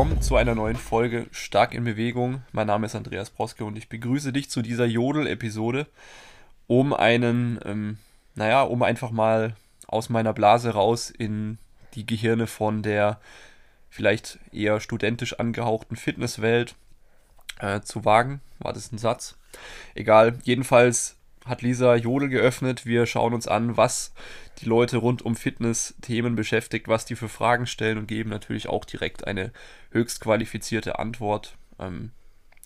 willkommen zu einer neuen Folge Stark in Bewegung. Mein Name ist Andreas Broske und ich begrüße dich zu dieser Jodel-Episode, um einen, ähm, naja, um einfach mal aus meiner Blase raus in die Gehirne von der vielleicht eher studentisch angehauchten Fitnesswelt äh, zu wagen. War das ein Satz? Egal, jedenfalls hat Lisa Jodel geöffnet. Wir schauen uns an, was die Leute rund um Fitness-Themen beschäftigt, was die für Fragen stellen und geben natürlich auch direkt eine höchst qualifizierte Antwort. Ähm,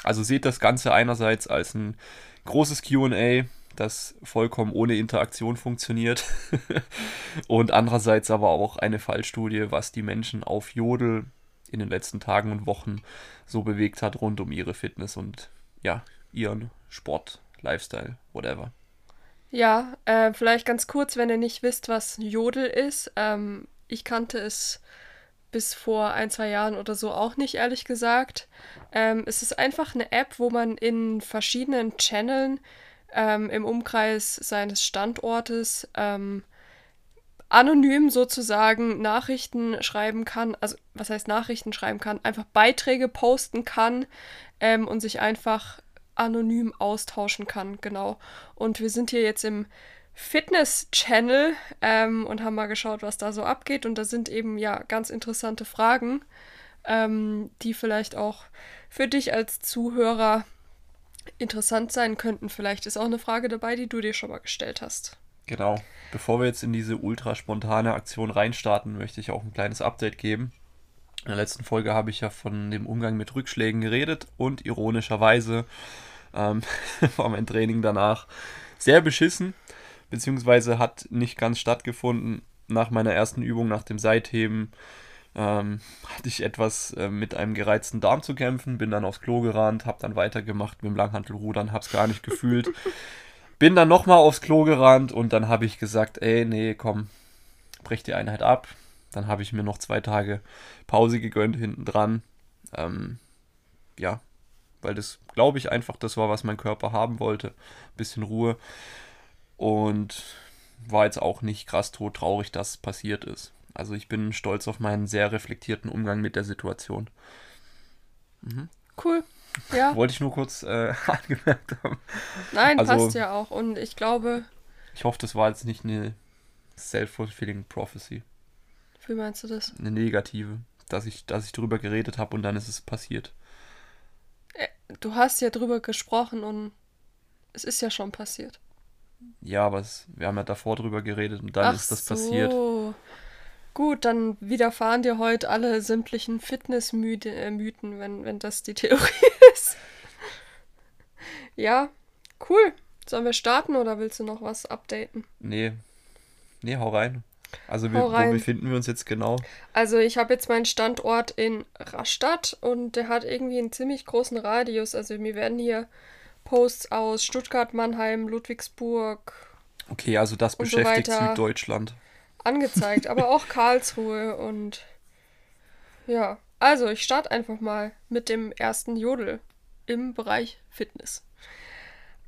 also seht das Ganze einerseits als ein großes QA, das vollkommen ohne Interaktion funktioniert und andererseits aber auch eine Fallstudie, was die Menschen auf Jodel in den letzten Tagen und Wochen so bewegt hat rund um ihre Fitness und ja, ihren Sport, Lifestyle, whatever. Ja, äh, vielleicht ganz kurz, wenn ihr nicht wisst, was Jodel ist. Ähm, ich kannte es bis vor ein, zwei Jahren oder so auch nicht, ehrlich gesagt. Ähm, es ist einfach eine App, wo man in verschiedenen Channeln ähm, im Umkreis seines Standortes ähm, anonym sozusagen Nachrichten schreiben kann, also was heißt Nachrichten schreiben kann, einfach Beiträge posten kann ähm, und sich einfach anonym austauschen kann, genau. Und wir sind hier jetzt im Fitness-Channel ähm, und haben mal geschaut, was da so abgeht. Und da sind eben ja ganz interessante Fragen, ähm, die vielleicht auch für dich als Zuhörer interessant sein könnten. Vielleicht ist auch eine Frage dabei, die du dir schon mal gestellt hast. Genau. Bevor wir jetzt in diese ultra spontane Aktion reinstarten, möchte ich auch ein kleines Update geben. In der letzten Folge habe ich ja von dem Umgang mit Rückschlägen geredet und ironischerweise ähm, war mein Training danach sehr beschissen, beziehungsweise hat nicht ganz stattgefunden. Nach meiner ersten Übung, nach dem Seitheben, ähm, hatte ich etwas äh, mit einem gereizten Darm zu kämpfen, bin dann aufs Klo gerannt, habe dann weitergemacht mit dem Langhantelrudern, habe es gar nicht gefühlt. Bin dann nochmal aufs Klo gerannt und dann habe ich gesagt, ey, nee, komm, brech die Einheit ab, dann habe ich mir noch zwei Tage Pause gegönnt hinten dran. Ähm, ja, weil das, glaube ich, einfach das war, was mein Körper haben wollte. Ein bisschen Ruhe. Und war jetzt auch nicht krass tot traurig, dass es passiert ist. Also ich bin stolz auf meinen sehr reflektierten Umgang mit der Situation. Mhm. Cool. Ja. Wollte ich nur kurz äh, angemerkt haben. Nein, also, passt ja auch. Und ich glaube. Ich hoffe, das war jetzt nicht eine self-fulfilling prophecy. Wie meinst du das? Eine negative, dass ich, dass ich drüber geredet habe und dann ist es passiert. Äh, du hast ja drüber gesprochen und es ist ja schon passiert. Ja, aber es, wir haben ja davor drüber geredet und dann Ach ist das so. passiert. Gut, dann widerfahren dir heute alle sämtlichen Fitnessmythen, äh, wenn, wenn das die Theorie ist. ja, cool. Sollen wir starten oder willst du noch was updaten? Nee. Nee, hau rein. Also wir, wo befinden wir uns jetzt genau? Also ich habe jetzt meinen Standort in Rastatt und der hat irgendwie einen ziemlich großen Radius. Also mir werden hier Posts aus Stuttgart, Mannheim, Ludwigsburg. Okay, also das beschäftigt so Süddeutschland. Angezeigt, aber auch Karlsruhe und ja. Also ich starte einfach mal mit dem ersten Jodel im Bereich Fitness.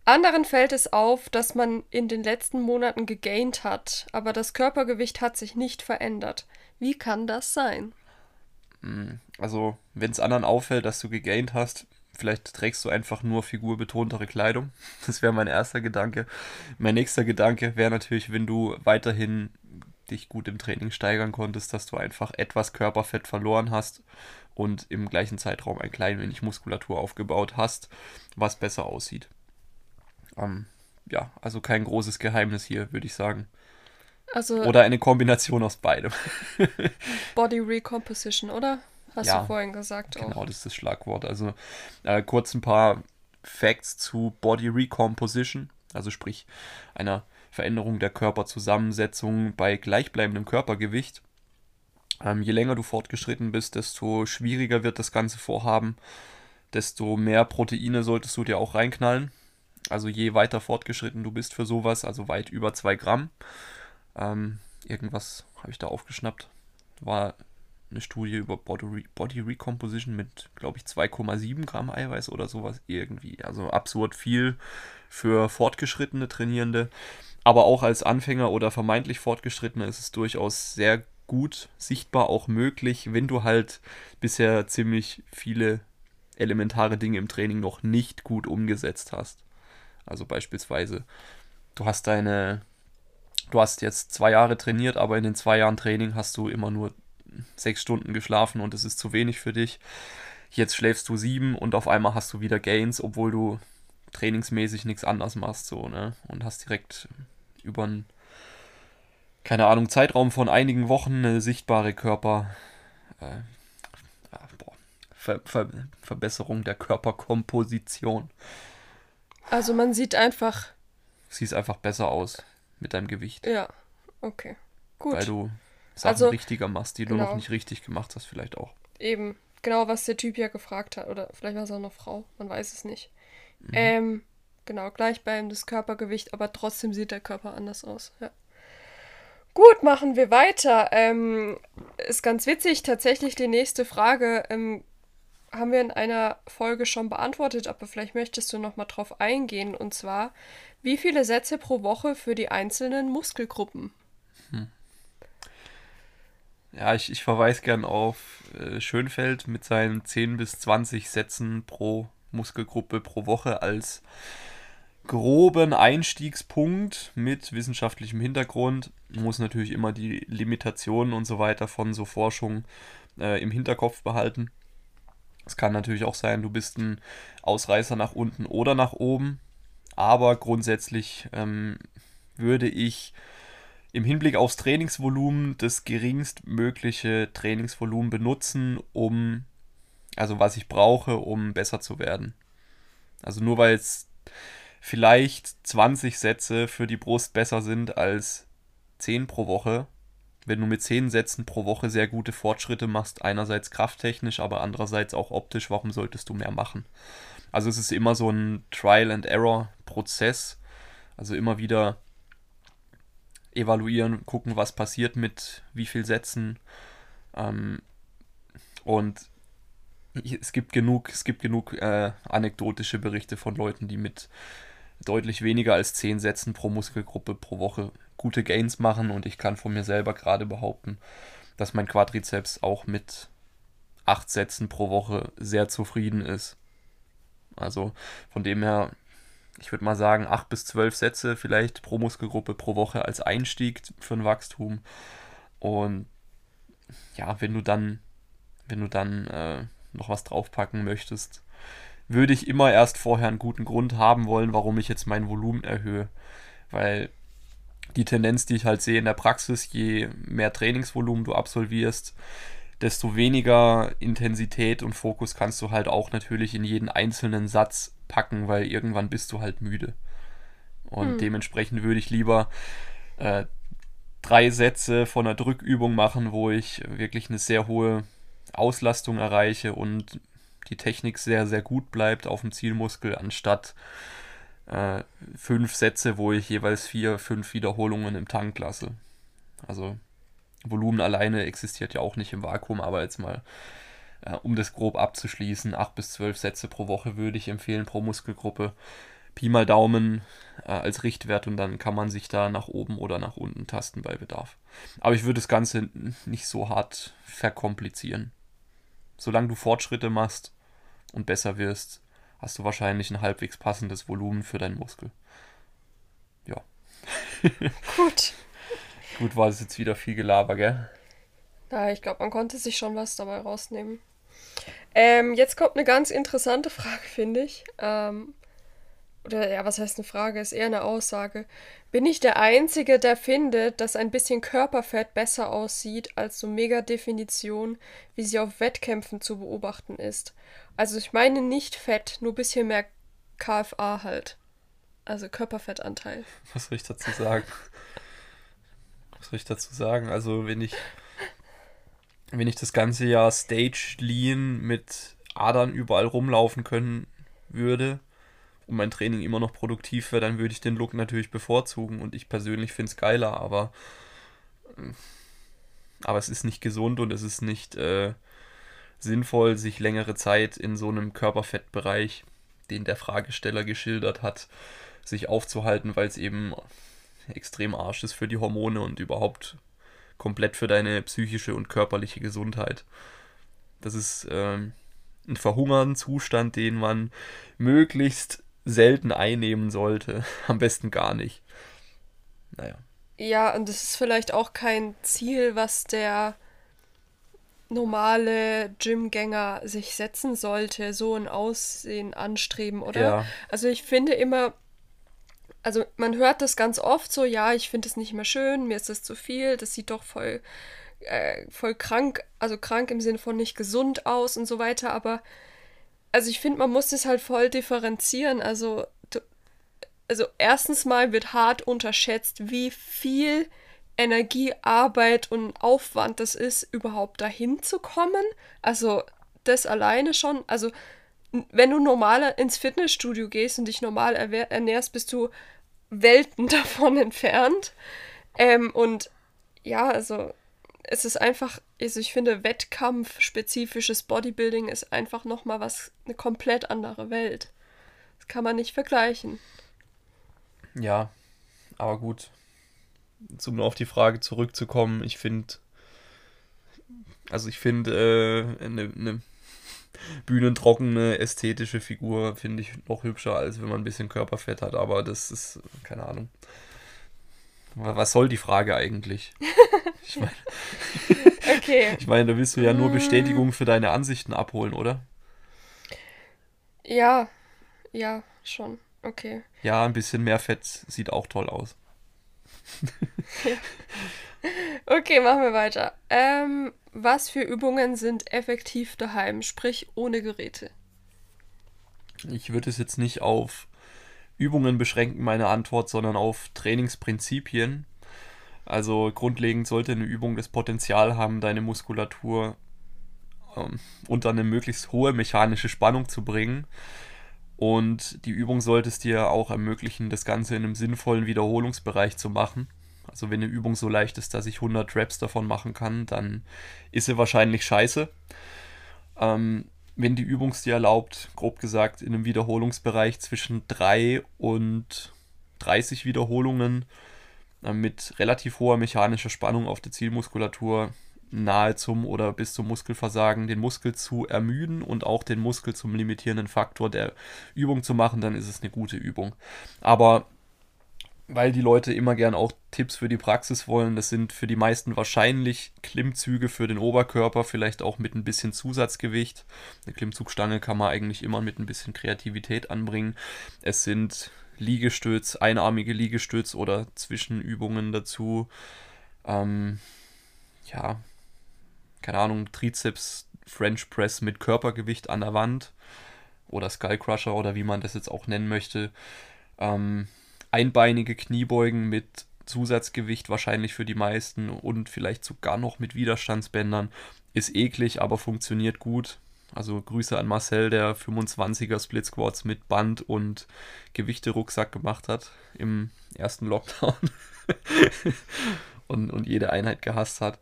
Anderen fällt es auf, dass man in den letzten Monaten gegaint hat, aber das Körpergewicht hat sich nicht verändert. Wie kann das sein? Hm, also, wenn es anderen auffällt, dass du gegaint hast, vielleicht trägst du einfach nur figurbetontere Kleidung. Das wäre mein erster Gedanke. Mein nächster Gedanke wäre natürlich, wenn du weiterhin dich gut im Training steigern konntest, dass du einfach etwas Körperfett verloren hast und im gleichen Zeitraum ein klein wenig Muskulatur aufgebaut hast, was besser aussieht. Ähm, ja, also kein großes Geheimnis hier, würde ich sagen. Also, oder eine Kombination aus beidem. Body Recomposition, oder? Hast ja, du vorhin gesagt. Genau, auch. das ist das Schlagwort. Also äh, kurz ein paar Facts zu Body Recomposition, also sprich einer Veränderung der Körperzusammensetzung bei gleichbleibendem Körpergewicht. Ähm, je länger du fortgeschritten bist, desto schwieriger wird das ganze Vorhaben, desto mehr Proteine solltest du dir auch reinknallen. Also je weiter fortgeschritten du bist für sowas, also weit über 2 Gramm. Ähm, irgendwas habe ich da aufgeschnappt. War eine Studie über Body, Body Recomposition mit, glaube ich, 2,7 Gramm Eiweiß oder sowas irgendwie. Also absurd viel für fortgeschrittene Trainierende. Aber auch als Anfänger oder vermeintlich Fortgeschrittene ist es durchaus sehr gut sichtbar auch möglich, wenn du halt bisher ziemlich viele elementare Dinge im Training noch nicht gut umgesetzt hast. Also beispielsweise, du hast deine, du hast jetzt zwei Jahre trainiert, aber in den zwei Jahren Training hast du immer nur sechs Stunden geschlafen und es ist zu wenig für dich. Jetzt schläfst du sieben und auf einmal hast du wieder Gains, obwohl du trainingsmäßig nichts anders machst, so, ne? Und hast direkt über einen, keine Ahnung, Zeitraum von einigen Wochen eine sichtbare Körper, äh, boah, Ver Ver Verbesserung der Körperkomposition. Also man sieht einfach. Siehst einfach besser aus mit deinem Gewicht. Ja, okay. Gut. Weil du Sachen also, richtiger machst, die genau. du noch genau. nicht richtig gemacht hast, vielleicht auch. Eben, genau, was der Typ ja gefragt hat. Oder vielleicht war es auch eine Frau, man weiß es nicht. Mhm. Ähm, genau, gleichbleibendes Körpergewicht, aber trotzdem sieht der Körper anders aus. Ja. Gut, machen wir weiter. Ähm, ist ganz witzig, tatsächlich die nächste Frage ähm, haben wir in einer Folge schon beantwortet, aber vielleicht möchtest du noch mal drauf eingehen. Und zwar, wie viele Sätze pro Woche für die einzelnen Muskelgruppen? Hm. Ja, ich, ich verweise gern auf äh, Schönfeld mit seinen 10 bis 20 Sätzen pro Muskelgruppe pro Woche als groben Einstiegspunkt mit wissenschaftlichem Hintergrund. Man muss natürlich immer die Limitationen und so weiter von so Forschung äh, im Hinterkopf behalten. Es kann natürlich auch sein, du bist ein Ausreißer nach unten oder nach oben. Aber grundsätzlich ähm, würde ich im Hinblick aufs Trainingsvolumen das geringstmögliche Trainingsvolumen benutzen, um, also was ich brauche, um besser zu werden. Also nur weil es vielleicht 20 Sätze für die Brust besser sind als 10 pro Woche, wenn du mit 10 Sätzen pro Woche sehr gute Fortschritte machst, einerseits krafttechnisch, aber andererseits auch optisch, warum solltest du mehr machen? Also es ist immer so ein Trial-and-Error-Prozess. Also immer wieder evaluieren, gucken, was passiert mit wie viel Sätzen. Ähm, und es gibt genug, es gibt genug äh, anekdotische Berichte von Leuten, die mit deutlich weniger als 10 Sätzen pro Muskelgruppe pro Woche gute Gains machen. Und ich kann von mir selber gerade behaupten, dass mein Quadrizeps auch mit 8 Sätzen pro Woche sehr zufrieden ist. Also von dem her ich würde mal sagen, acht bis zwölf Sätze vielleicht pro Muskelgruppe pro Woche als Einstieg für ein Wachstum. Und ja, wenn du dann, wenn du dann äh, noch was draufpacken möchtest, würde ich immer erst vorher einen guten Grund haben wollen, warum ich jetzt mein Volumen erhöhe. Weil die Tendenz, die ich halt sehe in der Praxis, je mehr Trainingsvolumen du absolvierst, desto weniger Intensität und Fokus kannst du halt auch natürlich in jeden einzelnen Satz packen, weil irgendwann bist du halt müde. Und hm. dementsprechend würde ich lieber äh, drei Sätze von einer Drückübung machen, wo ich wirklich eine sehr hohe Auslastung erreiche und die Technik sehr, sehr gut bleibt auf dem Zielmuskel, anstatt äh, fünf Sätze, wo ich jeweils vier, fünf Wiederholungen im Tank lasse. Also Volumen alleine existiert ja auch nicht im Vakuum, aber jetzt mal äh, um das grob abzuschließen, 8 bis 12 Sätze pro Woche würde ich empfehlen pro Muskelgruppe. Pi mal Daumen äh, als Richtwert und dann kann man sich da nach oben oder nach unten tasten bei Bedarf. Aber ich würde das Ganze nicht so hart verkomplizieren. Solange du Fortschritte machst und besser wirst, hast du wahrscheinlich ein halbwegs passendes Volumen für deinen Muskel. Ja. Gut. Gut, war es jetzt wieder viel Gelaber, gell? Ja, ich glaube, man konnte sich schon was dabei rausnehmen. Ähm, jetzt kommt eine ganz interessante Frage, finde ich. Ähm, oder ja, was heißt eine Frage? Ist eher eine Aussage. Bin ich der Einzige, der findet, dass ein bisschen Körperfett besser aussieht als so Mega-Definition, wie sie auf Wettkämpfen zu beobachten ist? Also ich meine nicht Fett, nur ein bisschen mehr KFA halt. Also Körperfettanteil. Was soll ich dazu sagen? Was soll ich dazu sagen? Also wenn ich wenn ich das ganze Jahr Stage Lean mit Adern überall rumlaufen können würde und mein Training immer noch produktiv wäre, dann würde ich den Look natürlich bevorzugen und ich persönlich finde es geiler, aber, aber es ist nicht gesund und es ist nicht äh, sinnvoll, sich längere Zeit in so einem Körperfettbereich, den der Fragesteller geschildert hat, sich aufzuhalten, weil es eben extrem arsch ist für die Hormone und überhaupt komplett für deine psychische und körperliche Gesundheit. Das ist ähm, ein verhungern Zustand, den man möglichst selten einnehmen sollte. Am besten gar nicht. Naja. Ja, und das ist vielleicht auch kein Ziel, was der normale Gymgänger sich setzen sollte, so ein Aussehen anstreben, oder? Ja. Also ich finde immer, also man hört das ganz oft so, ja, ich finde es nicht mehr schön, mir ist das zu viel, das sieht doch voll, äh, voll krank, also krank im Sinne von nicht gesund aus und so weiter, aber also ich finde, man muss das halt voll differenzieren, also also erstens mal wird hart unterschätzt, wie viel Energie, Arbeit und Aufwand das ist, überhaupt dahin zu kommen. Also das alleine schon. Also wenn du normal ins Fitnessstudio gehst und dich normal ernährst, bist du Welten davon entfernt. Ähm, und ja, also es ist einfach, also ich finde, Wettkampf-spezifisches Bodybuilding ist einfach nochmal was, eine komplett andere Welt. Das kann man nicht vergleichen. Ja, aber gut. Um auf die Frage zurückzukommen, ich finde, also ich finde, äh, eine, eine bühnentrockene, ästhetische Figur finde ich noch hübscher, als wenn man ein bisschen Körperfett hat, aber das ist, keine Ahnung. Was soll die Frage eigentlich? Ich meine, okay. ich meine, da willst du ja nur Bestätigung für deine Ansichten abholen, oder? Ja, ja, schon. Okay. Ja, ein bisschen mehr Fett sieht auch toll aus. Okay, machen wir weiter. Ähm, was für Übungen sind effektiv daheim, sprich ohne Geräte? Ich würde es jetzt nicht auf Übungen beschränken, meine Antwort, sondern auf Trainingsprinzipien. Also grundlegend sollte eine Übung das Potenzial haben, deine Muskulatur ähm, unter eine möglichst hohe mechanische Spannung zu bringen. Und die Übung sollte es dir auch ermöglichen, das Ganze in einem sinnvollen Wiederholungsbereich zu machen. Also wenn eine Übung so leicht ist, dass ich 100 Reps davon machen kann, dann ist sie wahrscheinlich scheiße. Ähm, wenn die Übung es dir erlaubt, grob gesagt, in einem Wiederholungsbereich zwischen 3 und 30 Wiederholungen äh, mit relativ hoher mechanischer Spannung auf der Zielmuskulatur nahe zum oder bis zum Muskelversagen den Muskel zu ermüden und auch den Muskel zum limitierenden Faktor der Übung zu machen, dann ist es eine gute Übung. Aber weil die Leute immer gern auch Tipps für die Praxis wollen, das sind für die meisten wahrscheinlich Klimmzüge für den Oberkörper, vielleicht auch mit ein bisschen Zusatzgewicht. Eine Klimmzugstange kann man eigentlich immer mit ein bisschen Kreativität anbringen. Es sind Liegestütz, einarmige Liegestütz oder Zwischenübungen dazu. Ähm, ja, keine Ahnung, Trizeps French Press mit Körpergewicht an der Wand oder Skull Crusher oder wie man das jetzt auch nennen möchte. Ähm, einbeinige Kniebeugen mit Zusatzgewicht wahrscheinlich für die meisten und vielleicht sogar noch mit Widerstandsbändern. Ist eklig, aber funktioniert gut. Also Grüße an Marcel, der 25er Split Squats mit Band und Gewichte-Rucksack gemacht hat im ersten Lockdown und, und jede Einheit gehasst hat.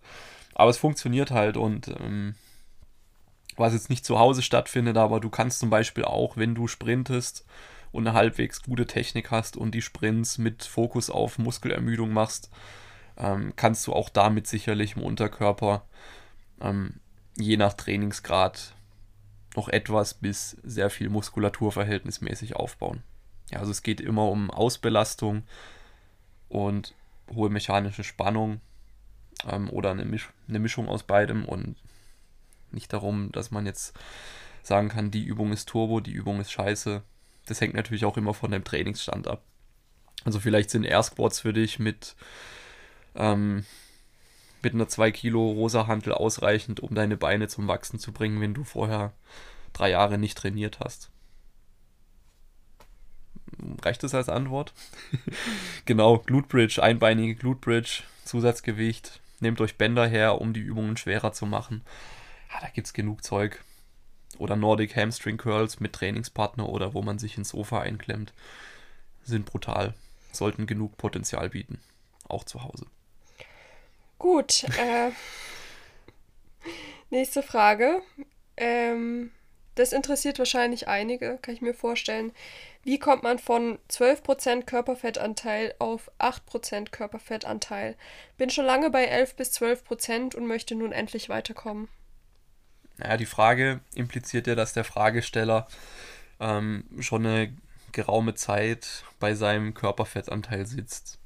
Aber es funktioniert halt und ähm, was jetzt nicht zu Hause stattfindet, aber du kannst zum Beispiel auch, wenn du sprintest und eine halbwegs gute Technik hast und die Sprints mit Fokus auf Muskelermüdung machst, ähm, kannst du auch damit sicherlich im Unterkörper ähm, je nach Trainingsgrad noch etwas bis sehr viel Muskulatur verhältnismäßig aufbauen. Ja, also es geht immer um Ausbelastung und hohe mechanische Spannung ähm, oder eine, Misch eine Mischung aus beidem und nicht darum, dass man jetzt sagen kann, die Übung ist Turbo, die Übung ist scheiße. Das hängt natürlich auch immer von dem Trainingsstand ab. Also vielleicht sind Air Squats für dich mit, ähm, mit einer 2 Kilo rosa Hantel ausreichend, um deine Beine zum Wachsen zu bringen, wenn du vorher drei Jahre nicht trainiert hast. Reicht das als Antwort? genau, Glute Bridge, einbeinige Glute Bridge, Zusatzgewicht, Nehmt euch Bänder her, um die Übungen schwerer zu machen. Ja, da gibt es genug Zeug. Oder Nordic Hamstring Curls mit Trainingspartner oder wo man sich ins Sofa einklemmt. Sind brutal. Sollten genug Potenzial bieten. Auch zu Hause. Gut. Äh, nächste Frage. Ähm, das interessiert wahrscheinlich einige, kann ich mir vorstellen. Wie kommt man von 12% Körperfettanteil auf 8% Körperfettanteil? Bin schon lange bei 11 bis 12% und möchte nun endlich weiterkommen. Naja, die Frage impliziert ja, dass der Fragesteller ähm, schon eine geraume Zeit bei seinem Körperfettanteil sitzt.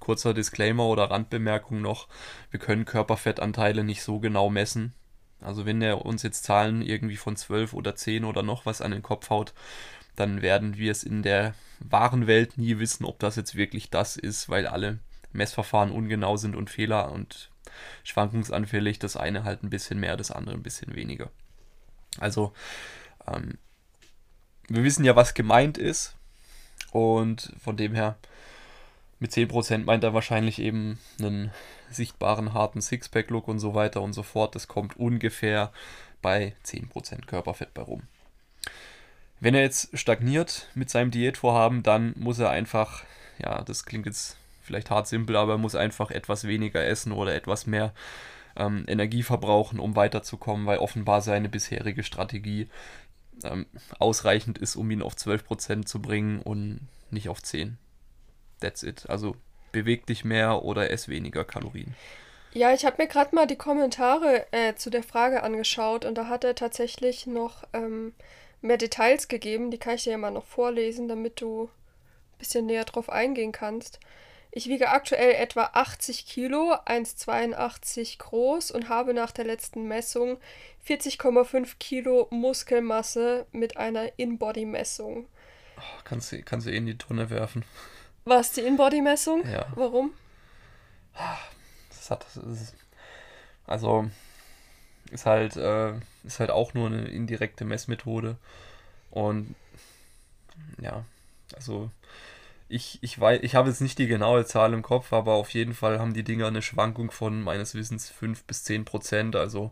Kurzer Disclaimer oder Randbemerkung noch, wir können Körperfettanteile nicht so genau messen. Also wenn er uns jetzt Zahlen irgendwie von 12 oder 10 oder noch was an den Kopf haut, dann werden wir es in der wahren Welt nie wissen, ob das jetzt wirklich das ist, weil alle Messverfahren ungenau sind und Fehler und schwankungsanfällig. Das eine halt ein bisschen mehr, das andere ein bisschen weniger. Also, ähm, wir wissen ja, was gemeint ist. Und von dem her, mit 10% meint er wahrscheinlich eben einen sichtbaren, harten Sixpack-Look und so weiter und so fort. Das kommt ungefähr bei 10% Körperfett bei rum. Wenn er jetzt stagniert mit seinem Diätvorhaben, dann muss er einfach, ja, das klingt jetzt vielleicht hart simpel, aber er muss einfach etwas weniger essen oder etwas mehr ähm, Energie verbrauchen, um weiterzukommen, weil offenbar seine bisherige Strategie ähm, ausreichend ist, um ihn auf 12% zu bringen und nicht auf 10. That's it. Also beweg dich mehr oder ess weniger Kalorien. Ja, ich habe mir gerade mal die Kommentare äh, zu der Frage angeschaut und da hat er tatsächlich noch ähm, mehr Details gegeben. Die kann ich dir ja mal noch vorlesen, damit du ein bisschen näher drauf eingehen kannst. Ich wiege aktuell etwa 80 Kilo, 1,82 groß und habe nach der letzten Messung 40,5 Kilo Muskelmasse mit einer In-Body-Messung. Oh, kannst, du, kannst du eh in die Tonne werfen. Was, die In-Body-Messung? Ja. Warum? Das hat, das ist, also ist halt, äh, ist halt auch nur eine indirekte Messmethode. Und ja, also ich, ich weiß, ich habe jetzt nicht die genaue Zahl im Kopf, aber auf jeden Fall haben die Dinger eine Schwankung von meines Wissens 5 bis 10 Prozent. Also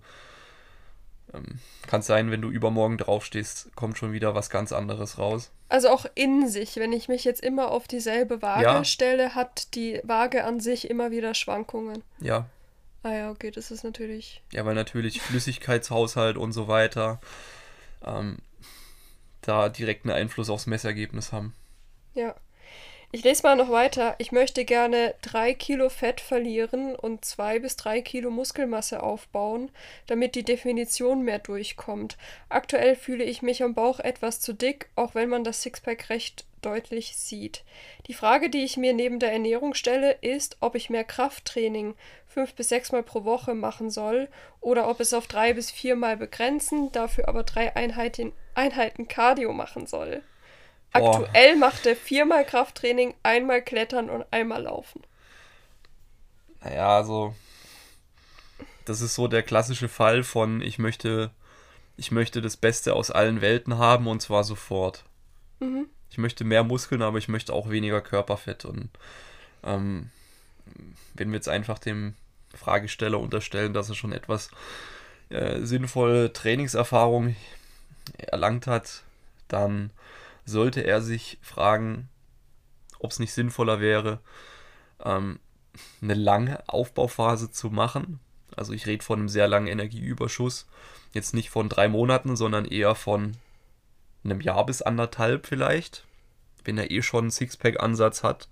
ähm, kann sein, wenn du übermorgen draufstehst, kommt schon wieder was ganz anderes raus. Also auch in sich, wenn ich mich jetzt immer auf dieselbe Waage ja. stelle, hat die Waage an sich immer wieder Schwankungen. Ja. Ah ja, okay, das ist natürlich. Ja, weil natürlich Flüssigkeitshaushalt und so weiter ähm, da direkt einen Einfluss aufs Messergebnis haben. Ja. Ich lese mal noch weiter. Ich möchte gerne drei Kilo Fett verlieren und zwei bis drei Kilo Muskelmasse aufbauen, damit die Definition mehr durchkommt. Aktuell fühle ich mich am Bauch etwas zu dick, auch wenn man das Sixpack recht deutlich sieht. Die Frage, die ich mir neben der Ernährung stelle, ist, ob ich mehr Krafttraining fünf bis sechs Mal pro Woche machen soll oder ob es auf drei bis vier Mal begrenzen, dafür aber drei Einheiten, Einheiten Cardio machen soll. Aktuell macht er viermal Krafttraining, einmal Klettern und einmal Laufen. Naja, also das ist so der klassische Fall von ich möchte, ich möchte das Beste aus allen Welten haben und zwar sofort. Mhm. Ich möchte mehr Muskeln, aber ich möchte auch weniger Körperfett. Und ähm, wenn wir jetzt einfach dem Fragesteller unterstellen, dass er schon etwas äh, sinnvolle Trainingserfahrung erlangt hat, dann sollte er sich fragen, ob es nicht sinnvoller wäre, ähm, eine lange Aufbauphase zu machen. Also ich rede von einem sehr langen Energieüberschuss. Jetzt nicht von drei Monaten, sondern eher von einem Jahr bis anderthalb vielleicht, wenn er eh schon einen Sixpack-Ansatz hat.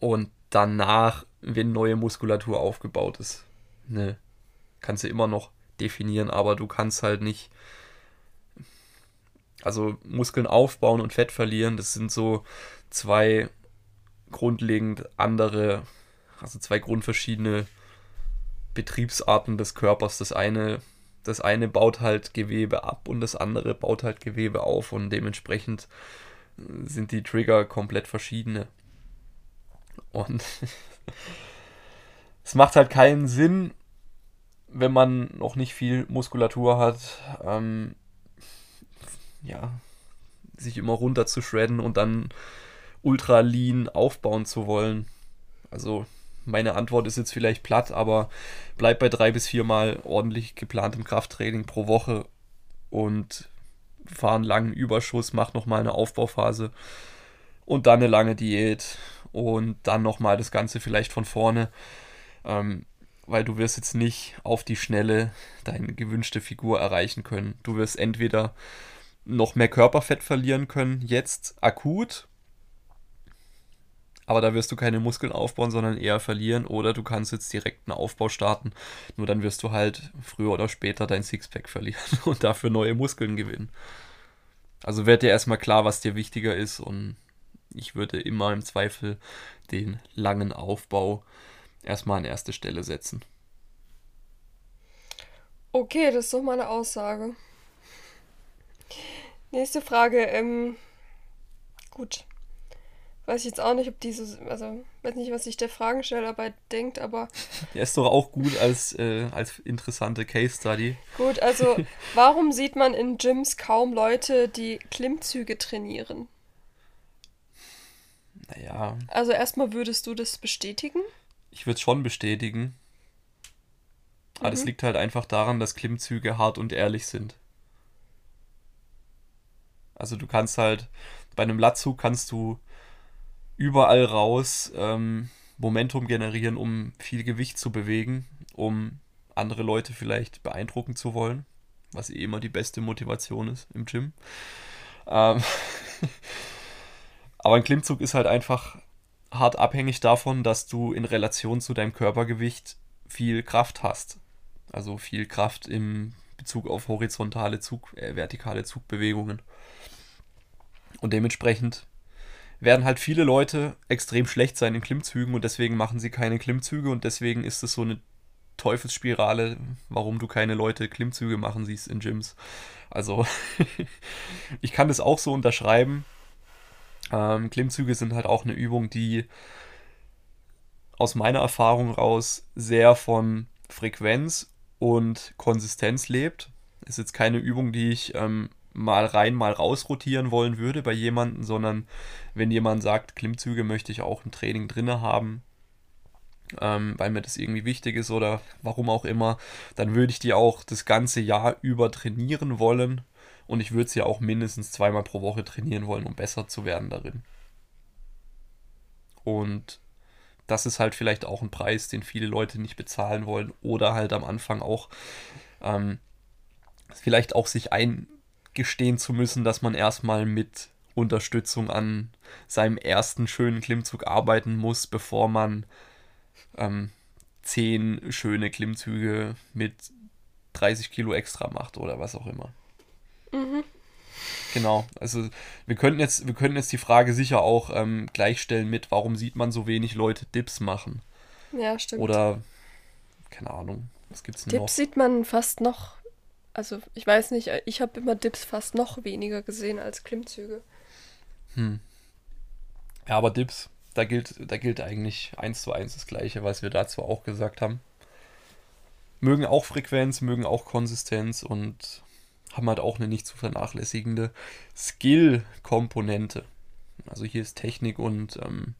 Und danach, wenn neue Muskulatur aufgebaut ist, ne, kannst du immer noch definieren, aber du kannst halt nicht also Muskeln aufbauen und Fett verlieren, das sind so zwei grundlegend andere, also zwei grundverschiedene Betriebsarten des Körpers. Das eine, das eine baut halt Gewebe ab und das andere baut halt Gewebe auf und dementsprechend sind die Trigger komplett verschiedene. Und es macht halt keinen Sinn, wenn man noch nicht viel Muskulatur hat, ähm, ja, sich immer runter zu shredden und dann ultra lean aufbauen zu wollen. Also meine Antwort ist jetzt vielleicht platt, aber bleib bei drei bis viermal ordentlich geplantem Krafttraining pro Woche und fahr einen langen Überschuss, mach nochmal eine Aufbauphase und dann eine lange Diät und dann nochmal das Ganze vielleicht von vorne. Ähm, weil du wirst jetzt nicht auf die Schnelle deine gewünschte Figur erreichen können. Du wirst entweder noch mehr Körperfett verlieren können, jetzt akut, aber da wirst du keine Muskeln aufbauen, sondern eher verlieren, oder du kannst jetzt direkt einen Aufbau starten, nur dann wirst du halt früher oder später dein Sixpack verlieren und dafür neue Muskeln gewinnen. Also wird dir erstmal klar, was dir wichtiger ist und ich würde immer im Zweifel den langen Aufbau erstmal an erste Stelle setzen. Okay, das ist doch mal eine Aussage. Nächste Frage. Ähm, gut. Weiß ich jetzt auch nicht, ob diese, also weiß nicht, was sich der Fragensteller dabei denkt, aber. Er ist doch auch gut als, äh, als interessante Case Study. Gut, also warum sieht man in Gyms kaum Leute, die Klimmzüge trainieren? Naja. Also erstmal würdest du das bestätigen? Ich würde es schon bestätigen. Aber mhm. das liegt halt einfach daran, dass Klimmzüge hart und ehrlich sind. Also du kannst halt, bei einem Latzug kannst du überall raus ähm, Momentum generieren, um viel Gewicht zu bewegen, um andere Leute vielleicht beeindrucken zu wollen, was eh immer die beste Motivation ist im Gym. Ähm Aber ein Klimmzug ist halt einfach hart abhängig davon, dass du in Relation zu deinem Körpergewicht viel Kraft hast. Also viel Kraft im Bezug auf horizontale Zug, äh, vertikale Zugbewegungen. Und dementsprechend werden halt viele Leute extrem schlecht sein in Klimmzügen und deswegen machen sie keine Klimmzüge und deswegen ist es so eine Teufelsspirale, warum du keine Leute Klimmzüge machen siehst in Gyms. Also ich kann das auch so unterschreiben. Ähm, Klimmzüge sind halt auch eine Übung, die aus meiner Erfahrung raus sehr von Frequenz und Konsistenz lebt. Ist jetzt keine Übung, die ich ähm, mal rein, mal raus rotieren wollen würde bei jemandem, sondern wenn jemand sagt, Klimmzüge möchte ich auch im Training drinne haben, ähm, weil mir das irgendwie wichtig ist oder warum auch immer, dann würde ich die auch das ganze Jahr über trainieren wollen und ich würde sie auch mindestens zweimal pro Woche trainieren wollen, um besser zu werden darin. Und das ist halt vielleicht auch ein Preis, den viele Leute nicht bezahlen wollen oder halt am Anfang auch ähm, vielleicht auch sich ein gestehen zu müssen, dass man erstmal mit Unterstützung an seinem ersten schönen Klimmzug arbeiten muss, bevor man ähm, zehn schöne Klimmzüge mit 30 Kilo extra macht oder was auch immer. Mhm. Genau, also wir könnten jetzt, wir könnten jetzt die Frage sicher auch ähm, gleichstellen mit, warum sieht man so wenig Leute Dips machen? Ja, stimmt. Oder, keine Ahnung, was gibt's denn Dips noch? Dips sieht man fast noch also ich weiß nicht, ich habe immer Dips fast noch weniger gesehen als Klimmzüge. Hm. Ja, aber Dips, da gilt, da gilt eigentlich eins zu eins das Gleiche, was wir dazu auch gesagt haben. Mögen auch Frequenz, mögen auch Konsistenz und haben halt auch eine nicht zu vernachlässigende Skill-Komponente. Also hier ist Technik und ähm,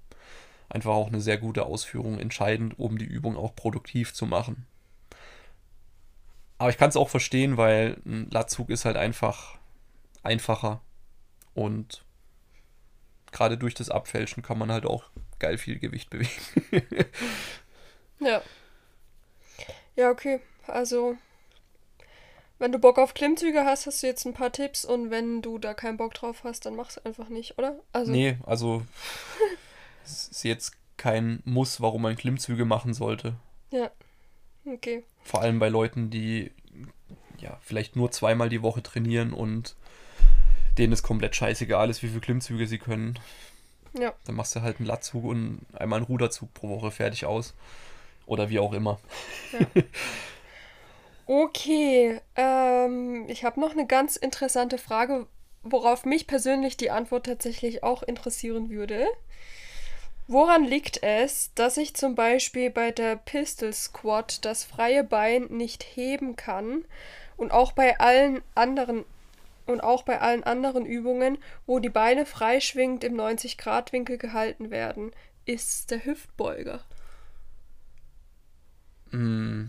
einfach auch eine sehr gute Ausführung entscheidend, um die Übung auch produktiv zu machen. Aber ich kann es auch verstehen, weil ein Latzug ist halt einfach einfacher. Und gerade durch das Abfälschen kann man halt auch geil viel Gewicht bewegen. ja. Ja, okay. Also, wenn du Bock auf Klimmzüge hast, hast du jetzt ein paar Tipps und wenn du da keinen Bock drauf hast, dann mach's einfach nicht, oder? Also. Nee, also es ist jetzt kein Muss, warum man Klimmzüge machen sollte. Ja. Okay. Vor allem bei Leuten, die ja vielleicht nur zweimal die Woche trainieren und denen es komplett scheißegal ist, wie viele Klimmzüge sie können. Ja. Dann machst du halt einen Lattzug und einmal einen Ruderzug pro Woche fertig aus. Oder wie auch immer. Ja. Okay, ähm, ich habe noch eine ganz interessante Frage, worauf mich persönlich die Antwort tatsächlich auch interessieren würde. Woran liegt es, dass ich zum Beispiel bei der Pistol Squat das freie Bein nicht heben kann und auch bei allen anderen und auch bei allen anderen Übungen, wo die Beine freischwingend im 90-Grad-Winkel gehalten werden, ist der Hüftbeuger? Mm,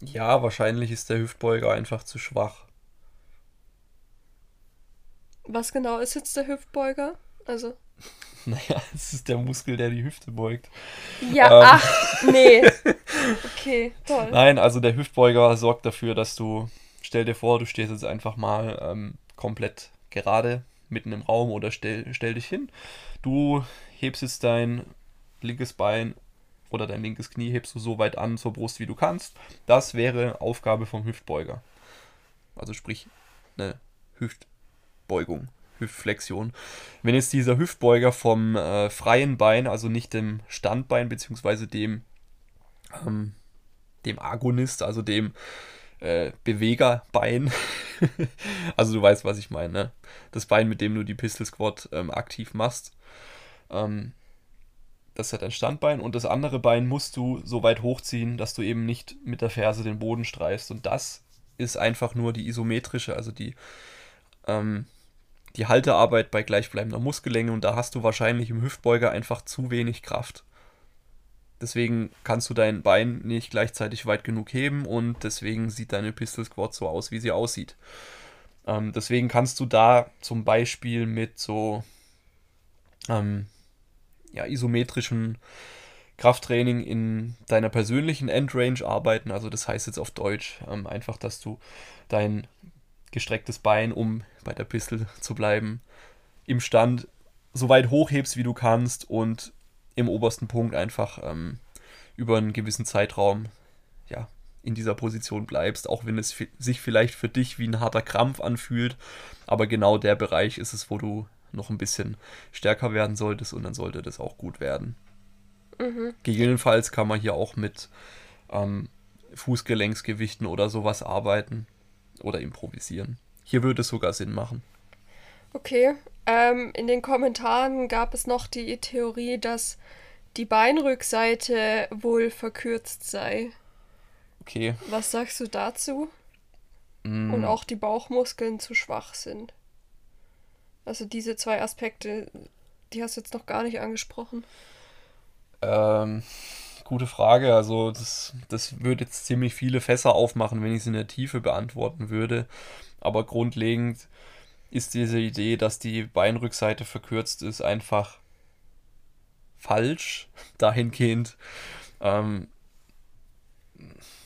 ja, wahrscheinlich ist der Hüftbeuger einfach zu schwach. Was genau ist jetzt der Hüftbeuger? Also. Naja, es ist der Muskel, der die Hüfte beugt. Ja, ähm. ach, nee. Okay, toll. Nein, also der Hüftbeuger sorgt dafür, dass du, stell dir vor, du stehst jetzt einfach mal ähm, komplett gerade mitten im Raum oder stell, stell dich hin. Du hebst jetzt dein linkes Bein oder dein linkes Knie hebst du so weit an zur Brust, wie du kannst. Das wäre Aufgabe vom Hüftbeuger. Also sprich eine Hüftbeugung, Hüftflexion. Wenn jetzt dieser Hüftbeuger vom äh, freien Bein, also nicht dem Standbein beziehungsweise dem ähm, dem Agonist, also dem äh, Bewegerbein. also du weißt, was ich meine. Ne? Das Bein, mit dem du die Pistol Squat ähm, aktiv machst. Ähm, das hat ein Standbein und das andere Bein musst du so weit hochziehen, dass du eben nicht mit der Ferse den Boden streifst. Und das ist einfach nur die isometrische, also die, ähm, die Haltearbeit bei gleichbleibender Muskellänge. Und da hast du wahrscheinlich im Hüftbeuger einfach zu wenig Kraft. Deswegen kannst du dein Bein nicht gleichzeitig weit genug heben und deswegen sieht deine Pistol Squat so aus, wie sie aussieht. Ähm, deswegen kannst du da zum Beispiel mit so ähm, ja, isometrischen Krafttraining in deiner persönlichen Endrange arbeiten. Also das heißt jetzt auf Deutsch ähm, einfach, dass du dein gestrecktes Bein, um bei der Pistol zu bleiben, im Stand so weit hochhebst, wie du kannst und im obersten Punkt einfach ähm, über einen gewissen Zeitraum ja, in dieser Position bleibst, auch wenn es sich vielleicht für dich wie ein harter Krampf anfühlt. Aber genau der Bereich ist es, wo du noch ein bisschen stärker werden solltest und dann sollte das auch gut werden. Mhm. Gegebenenfalls kann man hier auch mit ähm, Fußgelenksgewichten oder sowas arbeiten oder improvisieren. Hier würde es sogar Sinn machen. Okay. Ähm, in den Kommentaren gab es noch die Theorie, dass die Beinrückseite wohl verkürzt sei. Okay. Was sagst du dazu? Mm. Und auch die Bauchmuskeln zu schwach sind. Also diese zwei Aspekte, die hast du jetzt noch gar nicht angesprochen. Ähm, gute Frage. Also das, das würde jetzt ziemlich viele Fässer aufmachen, wenn ich es in der Tiefe beantworten würde. Aber grundlegend ist diese Idee, dass die Beinrückseite verkürzt ist, einfach falsch. Dahingehend, ähm,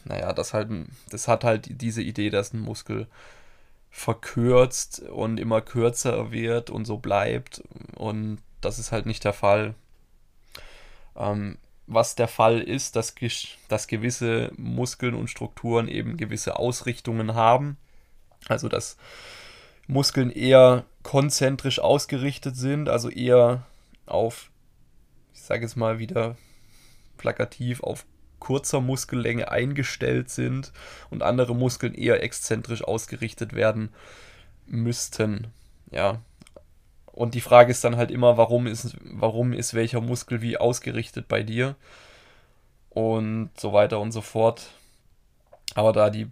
naja, das halt, das hat halt diese Idee, dass ein Muskel verkürzt und immer kürzer wird und so bleibt. Und das ist halt nicht der Fall. Ähm, was der Fall ist, dass, dass gewisse Muskeln und Strukturen eben gewisse Ausrichtungen haben. Also dass Muskeln eher konzentrisch ausgerichtet sind, also eher auf, ich sage jetzt mal wieder plakativ, auf kurzer Muskellänge eingestellt sind und andere Muskeln eher exzentrisch ausgerichtet werden müssten. Ja. Und die Frage ist dann halt immer, warum ist, warum ist welcher Muskel wie ausgerichtet bei dir? Und so weiter und so fort. Aber da die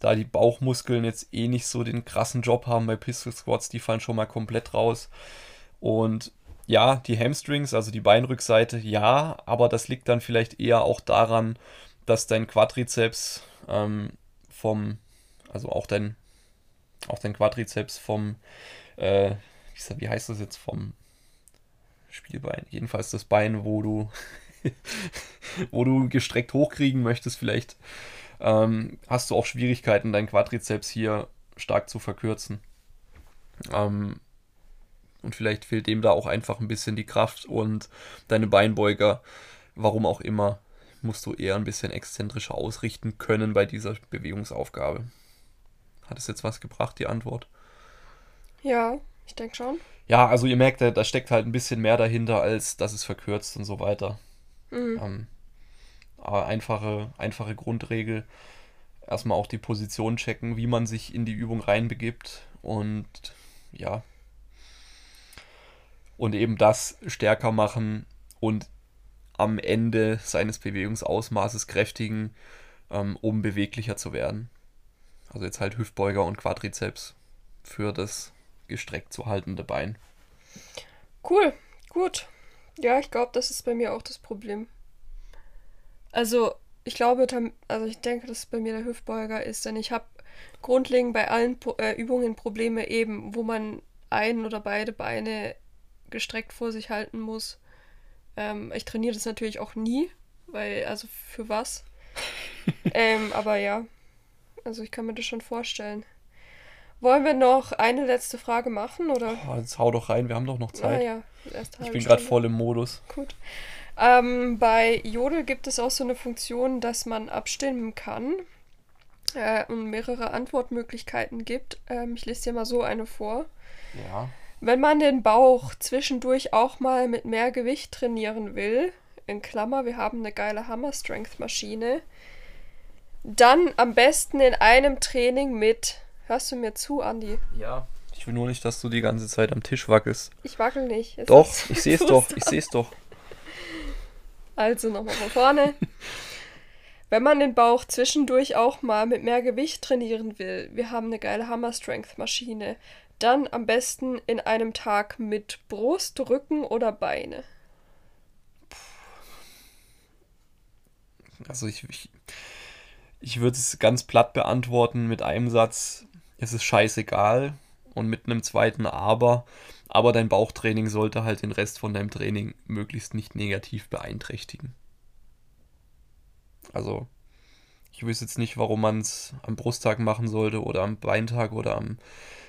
da die Bauchmuskeln jetzt eh nicht so den krassen Job haben bei Pistol Squats, die fallen schon mal komplett raus. Und ja, die Hamstrings, also die Beinrückseite, ja, aber das liegt dann vielleicht eher auch daran, dass dein Quadrizeps ähm, vom, also auch dein, auch dein Quadrizeps vom, äh, wie heißt das jetzt, vom Spielbein, jedenfalls das Bein, wo du, wo du gestreckt hochkriegen möchtest, vielleicht ähm, hast du auch Schwierigkeiten, deinen Quadrizeps hier stark zu verkürzen. Ähm, und vielleicht fehlt dem da auch einfach ein bisschen die Kraft und deine Beinbeuger, warum auch immer, musst du eher ein bisschen exzentrischer ausrichten können bei dieser Bewegungsaufgabe. Hat es jetzt was gebracht, die Antwort? Ja, ich denke schon. Ja, also ihr merkt, da steckt halt ein bisschen mehr dahinter, als dass es verkürzt und so weiter. Mhm. Ähm, aber einfache, einfache Grundregel. Erstmal auch die Position checken, wie man sich in die Übung reinbegibt und ja. Und eben das stärker machen und am Ende seines Bewegungsausmaßes kräftigen, ähm, um beweglicher zu werden. Also jetzt halt Hüftbeuger und Quadrizeps für das gestreckt zu haltende Bein. Cool, gut. Ja, ich glaube, das ist bei mir auch das Problem. Also, ich glaube, also ich denke, dass es bei mir der Hüftbeuger ist, denn ich habe grundlegend bei allen äh, Übungen Probleme eben, wo man ein oder beide Beine gestreckt vor sich halten muss. Ähm, ich trainiere das natürlich auch nie, weil, also für was? ähm, aber ja, also ich kann mir das schon vorstellen. Wollen wir noch eine letzte Frage machen, oder? Oh, jetzt hau doch rein, wir haben doch noch Zeit. Ah, ja, ich bin gerade voll im Modus. Gut. Ähm, bei Jodel gibt es auch so eine Funktion, dass man abstimmen kann äh, und mehrere Antwortmöglichkeiten gibt. Ähm, ich lese dir mal so eine vor. Ja. Wenn man den Bauch zwischendurch auch mal mit mehr Gewicht trainieren will, in Klammer, wir haben eine geile Hammer Strength Maschine, dann am besten in einem Training mit. Hörst du mir zu, Andi? Ja. Ich will nur nicht, dass du die ganze Zeit am Tisch wackelst. Ich wackel nicht. Es doch, ich sehe es doch. Ich sehe es doch. Also nochmal von vorne. Wenn man den Bauch zwischendurch auch mal mit mehr Gewicht trainieren will, wir haben eine geile Hammer Strength Maschine, dann am besten in einem Tag mit Brust, Rücken oder Beine. Also ich, ich, ich würde es ganz platt beantworten mit einem Satz, es ist scheißegal und mit einem zweiten Aber. Aber dein Bauchtraining sollte halt den Rest von deinem Training möglichst nicht negativ beeinträchtigen. Also, ich wüsste jetzt nicht, warum man es am Brusttag machen sollte oder am Beintag oder am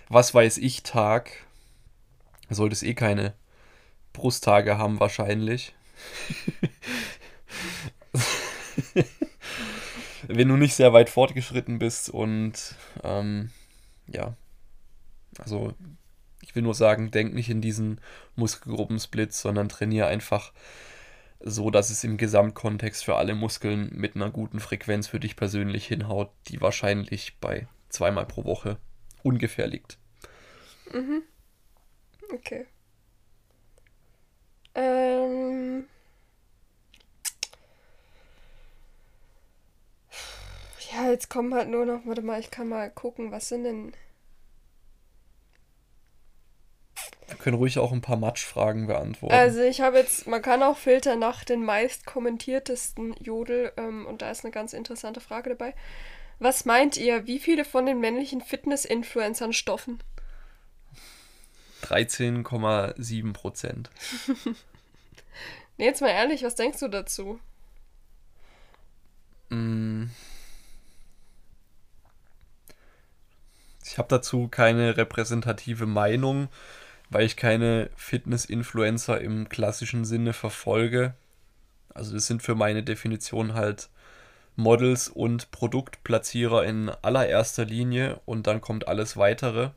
was weiß ich Tag. Sollte es eh keine Brusttage haben wahrscheinlich. Wenn du nicht sehr weit fortgeschritten bist und ähm, ja, also ich will nur sagen, denk nicht in diesen Muskelgruppensplits, sondern trainiere einfach so, dass es im Gesamtkontext für alle Muskeln mit einer guten Frequenz für dich persönlich hinhaut, die wahrscheinlich bei zweimal pro Woche ungefähr liegt. Mhm. Okay. Ähm. Ja, jetzt kommen halt nur noch, warte mal, ich kann mal gucken, was sind denn Wir können ruhig auch ein paar Matschfragen beantworten. Also ich habe jetzt, man kann auch filtern nach den meist kommentiertesten Jodel ähm, und da ist eine ganz interessante Frage dabei. Was meint ihr, wie viele von den männlichen Fitness-Influencern stoffen? 13,7 Prozent. nee, jetzt mal ehrlich, was denkst du dazu? Mm. Ich habe dazu keine repräsentative Meinung weil ich keine Fitness-Influencer im klassischen Sinne verfolge. Also das sind für meine Definition halt Models und Produktplatzierer in allererster Linie und dann kommt alles weitere.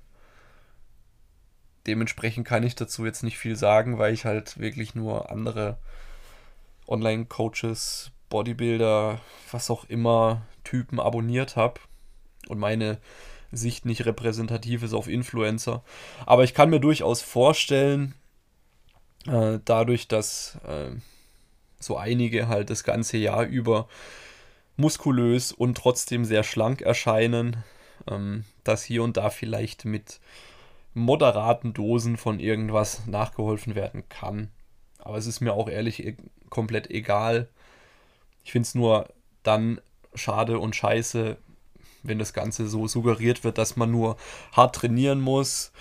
Dementsprechend kann ich dazu jetzt nicht viel sagen, weil ich halt wirklich nur andere Online-Coaches, Bodybuilder, was auch immer Typen abonniert habe und meine Sicht nicht repräsentativ ist auf Influencer. Aber ich kann mir durchaus vorstellen, äh, dadurch, dass äh, so einige halt das ganze Jahr über muskulös und trotzdem sehr schlank erscheinen, ähm, dass hier und da vielleicht mit moderaten Dosen von irgendwas nachgeholfen werden kann. Aber es ist mir auch ehrlich e komplett egal. Ich finde es nur dann schade und scheiße, wenn das Ganze so suggeriert wird, dass man nur hart trainieren muss.